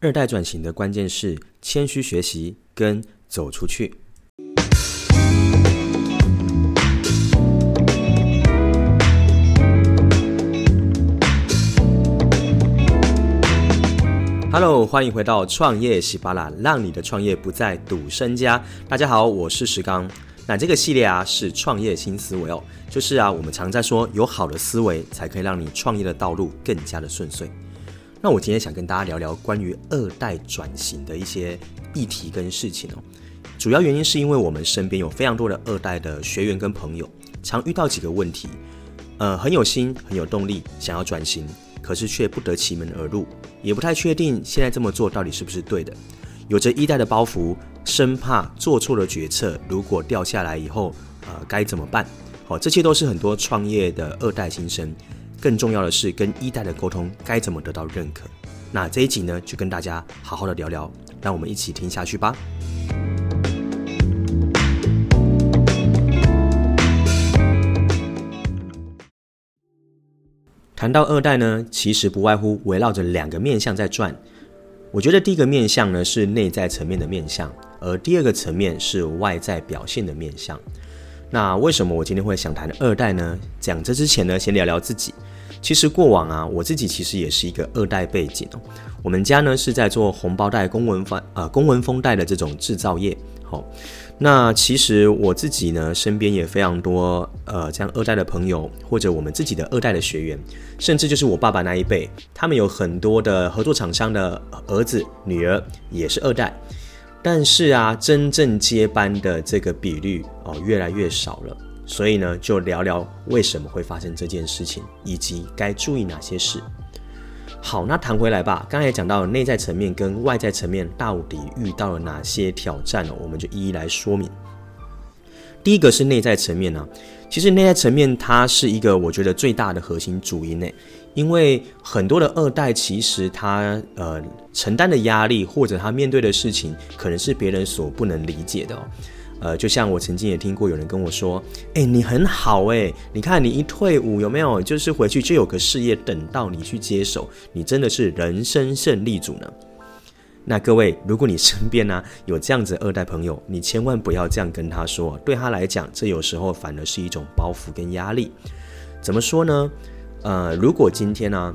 二代转型的关键是谦虚学习跟走出去。Hello，欢迎回到创业喜巴拉，让你的创业不再赌身家。大家好，我是石刚。那这个系列啊是创业新思维哦，就是啊我们常在说，有好的思维才可以让你创业的道路更加的顺遂。那我今天想跟大家聊聊关于二代转型的一些议题跟事情哦。主要原因是因为我们身边有非常多的二代的学员跟朋友，常遇到几个问题，呃，很有心，很有动力，想要转型，可是却不得其门而入，也不太确定现在这么做到底是不是对的，有着一代的包袱，生怕做错了决策，如果掉下来以后，呃，该怎么办？好，这些都是很多创业的二代新生。更重要的是，跟一代的沟通该怎么得到认可？那这一集呢，就跟大家好好的聊聊，让我们一起听下去吧。谈到二代呢，其实不外乎围绕着两个面向在转。我觉得第一个面向呢是内在层面的面向，而第二个层面是外在表现的面向。那为什么我今天会想谈二代呢？讲这之前呢，先聊聊自己。其实过往啊，我自己其实也是一个二代背景哦。我们家呢是在做红包袋、公文封呃公文封袋的这种制造业。好，那其实我自己呢身边也非常多呃这样二代的朋友，或者我们自己的二代的学员，甚至就是我爸爸那一辈，他们有很多的合作厂商的儿子、女儿也是二代。但是啊，真正接班的这个比率哦越来越少了。所以呢，就聊聊为什么会发生这件事情，以及该注意哪些事。好，那谈回来吧。刚才讲到内在层面跟外在层面到底遇到了哪些挑战呢？我们就一一来说明。第一个是内在层面呢，其实内在层面它是一个我觉得最大的核心主因呢，因为很多的二代其实他呃承担的压力或者他面对的事情，可能是别人所不能理解的哦。呃，就像我曾经也听过有人跟我说，哎，你很好哎，你看你一退伍有没有，就是回去就有个事业等到你去接手，你真的是人生胜利组呢。那各位，如果你身边呢、有这样子二代朋友，你千万不要这样跟他说，对他来讲，这有时候反而是一种包袱跟压力。怎么说呢？呃，如果今天呢、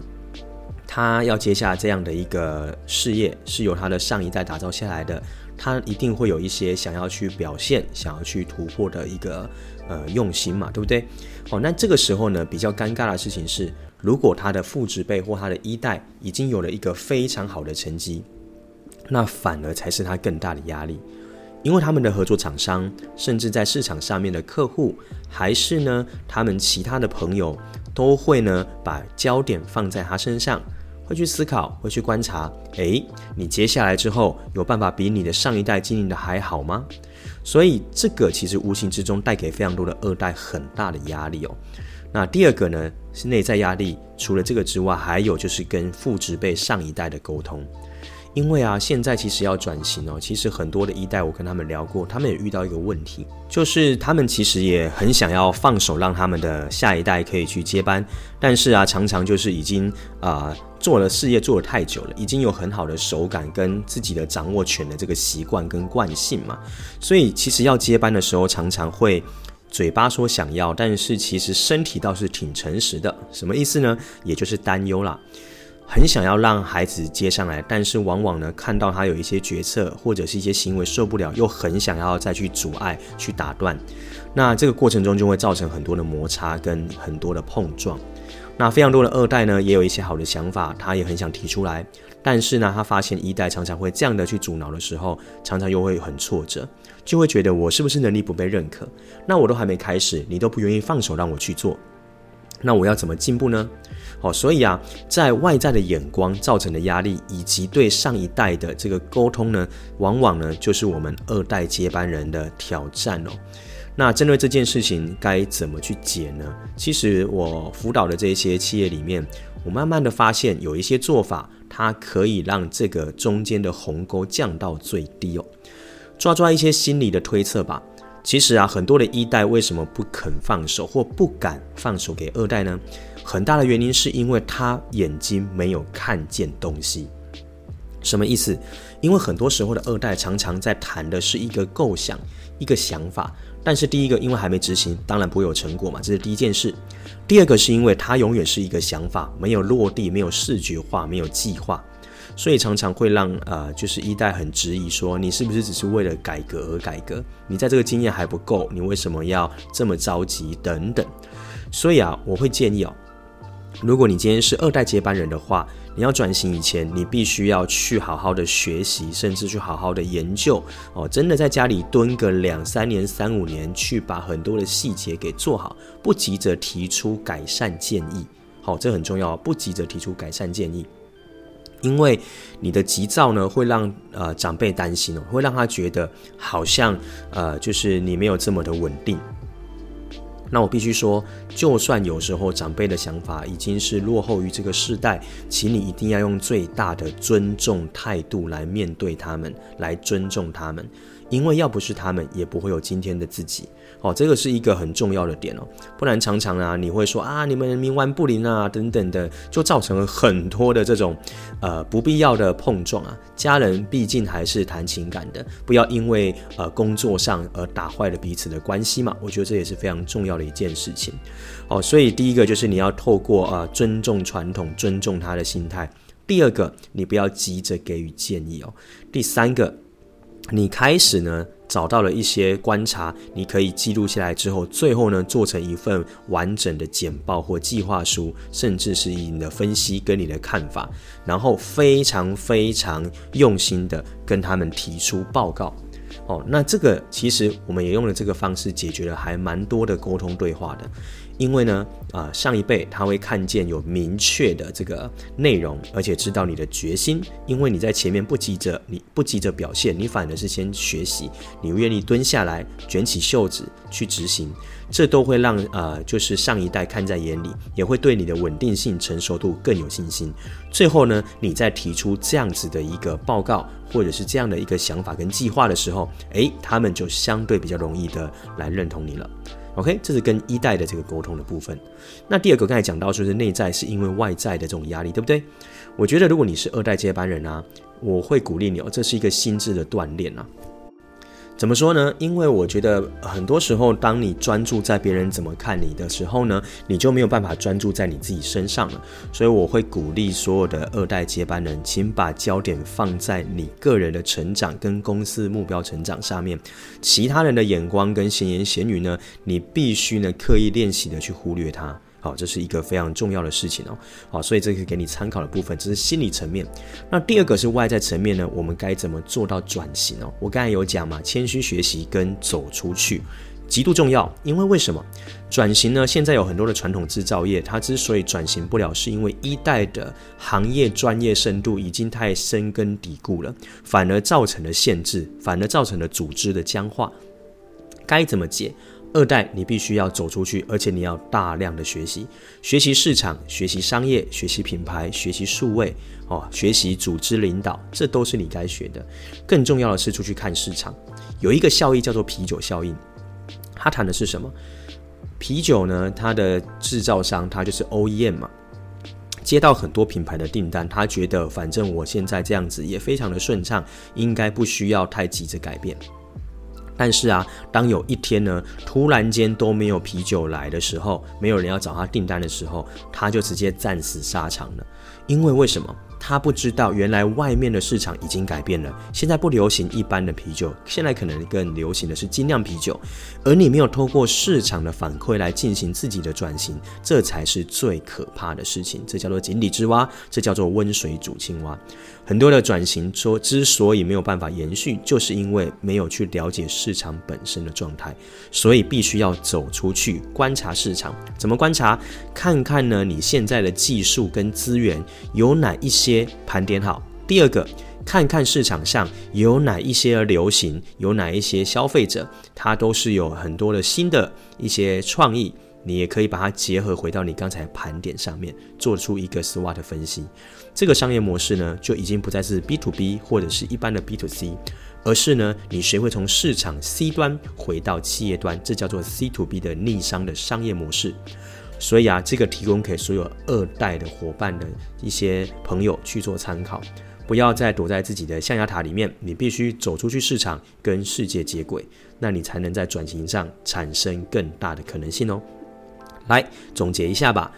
他要接下这样的一个事业，是由他的上一代打造下来的。他一定会有一些想要去表现、想要去突破的一个呃用心嘛，对不对？好，那这个时候呢，比较尴尬的事情是，如果他的父执辈或他的一代已经有了一个非常好的成绩，那反而才是他更大的压力，因为他们的合作厂商，甚至在市场上面的客户，还是呢他们其他的朋友，都会呢把焦点放在他身上。会去思考，会去观察，诶，你接下来之后有办法比你的上一代经营的还好吗？所以这个其实无形之中带给非常多的二代很大的压力哦。那第二个呢是内在压力，除了这个之外，还有就是跟父执辈上一代的沟通。因为啊，现在其实要转型哦，其实很多的一代我跟他们聊过，他们也遇到一个问题，就是他们其实也很想要放手让他们的下一代可以去接班，但是啊，常常就是已经啊、做了事业做了太久了，已经有很好的手感跟自己的掌握权的这个习惯跟惯性嘛，所以其实要接班的时候，常常会嘴巴说想要，但是其实身体倒是挺诚实的，什么意思呢？也就是担忧啦。很想要让孩子接上来，但是往往呢，看到他有一些决策或者是一些行为受不了，又很想要再去阻碍、去打断。那这个过程中就会造成很多的摩擦跟很多的碰撞。那非常多的二代呢，也有一些好的想法，他也很想提出来，但是呢，他发现一代常常会这样的去阻挠的时候，常常又会很挫折，就会觉得我是不是能力不被认可？那我都还没开始，你都不愿意放手让我去做，那我要怎么进步呢？哦，所以啊，在外在的眼光造成的压力，以及对上一代的这个沟通呢，往往呢就是我们二代接班人的挑战哦。那针对这件事情该怎么去解呢？其实我辅导的这些企业里面，我慢慢的发现有一些做法，它可以让这个中间的鸿沟降到最低哦。抓抓一些心理的推测吧。其实啊，很多的一代为什么不肯放手或不敢放手给二代呢？很大的原因是因为他眼睛没有看见东西。什么意思？因为很多时候的二代常常在谈的是一个构想、一个想法，但是第一个因为还没执行，当然不会有成果嘛，这是第一件事。第二个是因为它永远是一个想法，没有落地，没有视觉化，没有计划，所以常常会让呃，就是一代很质疑说，你是不是只是为了改革而改革？你在这个经验还不够，你为什么要这么着急？等等。所以啊，我会建议哦，如果你今天是二代接班人的话，你要转型以前，你必须要去好好的学习，甚至去好好的研究哦。真的在家里蹲个两三年、三五年，去把很多的细节给做好，不急着提出改善建议。好，这很重要，不急着提出改善建议，因为你的急躁呢，会让呃长辈担心哦，会让他觉得好像呃就是你没有这么的稳定。那我必须说，就算有时候长辈的想法已经是落后于这个世代，请你一定要用最大的尊重态度来面对他们，来尊重他们。因为要不是他们，也不会有今天的自己。哦，这个是一个很重要的点哦。不然常常啊，你会说啊，你们冥顽不灵啊，等等的，就造成了很多的这种呃不必要的碰撞啊。家人毕竟还是谈情感的，不要因为呃工作上而打坏了彼此的关系嘛。我觉得这也是非常重要的一件事情。哦，所以第一个就是你要透过呃尊重传统，尊重他的心态。第二个，你不要急着给予建议哦。第三个。你开始呢，找到了一些观察，你可以记录下来之后，最后呢，做成一份完整的简报或计划书，甚至是以你的分析跟你的看法，然后非常非常用心的跟他们提出报告。哦，那这个其实我们也用了这个方式解决了还蛮多的沟通对话的。因为呢，啊、上一辈他会看见有明确的这个内容，而且知道你的决心。因为你在前面不急着，你不急着表现，你反而是先学习，你愿意蹲下来，卷起袖子去执行，这都会让呃，就是上一代看在眼里，也会对你的稳定性、成熟度更有信心。最后呢，你再提出这样子的一个报告，或者是这样的一个想法跟计划的时候，诶，他们就相对比较容易的来认同你了。OK，这是跟一代的这个沟通的部分。那第二个刚才讲到就是内在是因为外在的这种压力，对不对？我觉得如果你是二代接班人啊，我会鼓励你哦，这是一个心智的锻炼啊。怎么说呢？因为我觉得很多时候，当你专注在别人怎么看你的时候呢，你就没有办法专注在你自己身上了。所以我会鼓励所有的二代接班人，请把焦点放在你个人的成长跟公司目标成长上面。其他人的眼光跟闲言闲语呢，你必须呢刻意练习的去忽略它。好，这是一个非常重要的事情哦。好，所以这个给你参考的部分，这是心理层面。那第二个是外在层面呢，我们该怎么做到转型哦？我刚才有讲嘛，谦虚学习跟走出去极度重要。因为为什么转型呢？现在有很多的传统制造业，它之所以转型不了，是因为一代的行业专业深度已经太深根底固了，反而造成了限制，反而造成了组织的僵化。该怎么解？二代，你必须要走出去，而且你要大量的学习，学习市场，学习商业，学习品牌，学习数位，哦，学习组织领导，这都是你该学的。更重要的是出去看市场，有一个效益叫做啤酒效应，它谈的是什么？啤酒呢，它的制造商，它就是 OEM 嘛，接到很多品牌的订单，他觉得反正我现在这样子也非常的顺畅，应该不需要太急着改变。但是啊，当有一天呢，突然间都没有啤酒来的时候，没有人要找他订单的时候，他就直接战死沙场了。因为为什么？他不知道，原来外面的市场已经改变了，现在不流行一般的啤酒，现在可能更流行的是精酿啤酒。而你没有透过市场的反馈来进行自己的转型，这才是最可怕的事情。这叫做井底之蛙，这叫做温水煮青蛙。很多的转型说之所以没有办法延续，就是因为没有去了解市场本身的状态，所以必须要走出去观察市场。怎么观察？看看呢，你现在的技术跟资源有哪一些盘点好。第二个，看看市场上有哪一些流行，有哪一些消费者，他都是有很多的新的一些创意。你也可以把它结合回到你刚才盘点上面，做出一个 SWOT 分析。这个商业模式呢，就已经不再是 B to B 或者是一般的 B to C，而是呢，你学会从市场 C 端回到企业端，这叫做 C to B 的逆商的商业模式。所以啊，这个提供给所有二代的伙伴的一些朋友去做参考。不要再躲在自己的象牙塔里面，你必须走出去市场，跟世界接轨，那你才能在转型上产生更大的可能性哦。来总结一下吧。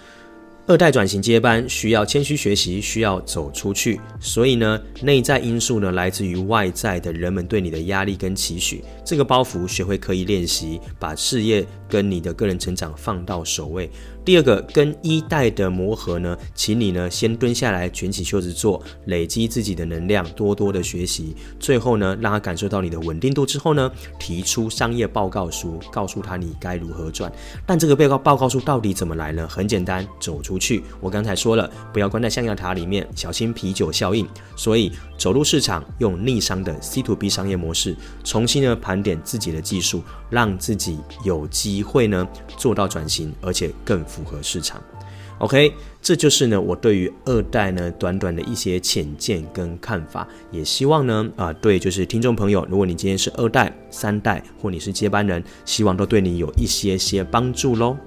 二代转型接班需要谦虚学习，需要走出去。所以呢，内在因素呢来自于外在的人们对你的压力跟期许。这个包袱学会刻意练习，把事业跟你的个人成长放到首位。第二个跟一代的磨合呢，请你呢先蹲下来，卷起袖子做，累积自己的能量，多多的学习。最后呢，让他感受到你的稳定度之后呢，提出商业报告书，告诉他你该如何赚。但这个报告报告书到底怎么来呢？很简单，走出去。我刚才说了，不要关在象牙塔里面，小心啤酒效应。所以走入市场，用逆商的 C to B 商业模式，重新呢盘点自己的技术，让自己有机会呢做到转型，而且更。符合市场，OK，这就是呢我对于二代呢短短的一些浅见跟看法，也希望呢啊、对，就是听众朋友，如果你今天是二代、三代或你是接班人，希望都对你有一些些帮助喽。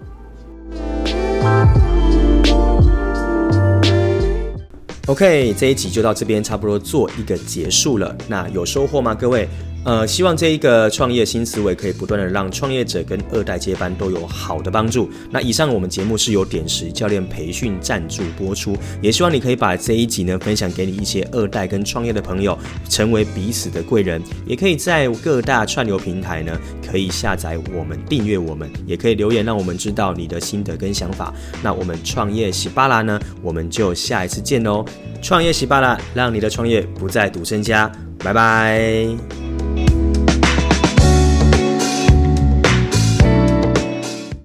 OK，这一集就到这边差不多做一个结束了，那有收获吗，各位？呃，希望这一个创业新思维可以不断的让创业者跟二代接班都有好的帮助。那以上我们节目是由点石教练培训赞助播出，也希望你可以把这一集呢分享给你一些二代跟创业的朋友，成为彼此的贵人。也可以在各大串流平台呢可以下载我们，订阅我们，也可以留言让我们知道你的心得跟想法。那我们创业喜巴拉呢，我们就下一次见喽！创业喜巴拉，让你的创业不再赌身家，拜拜。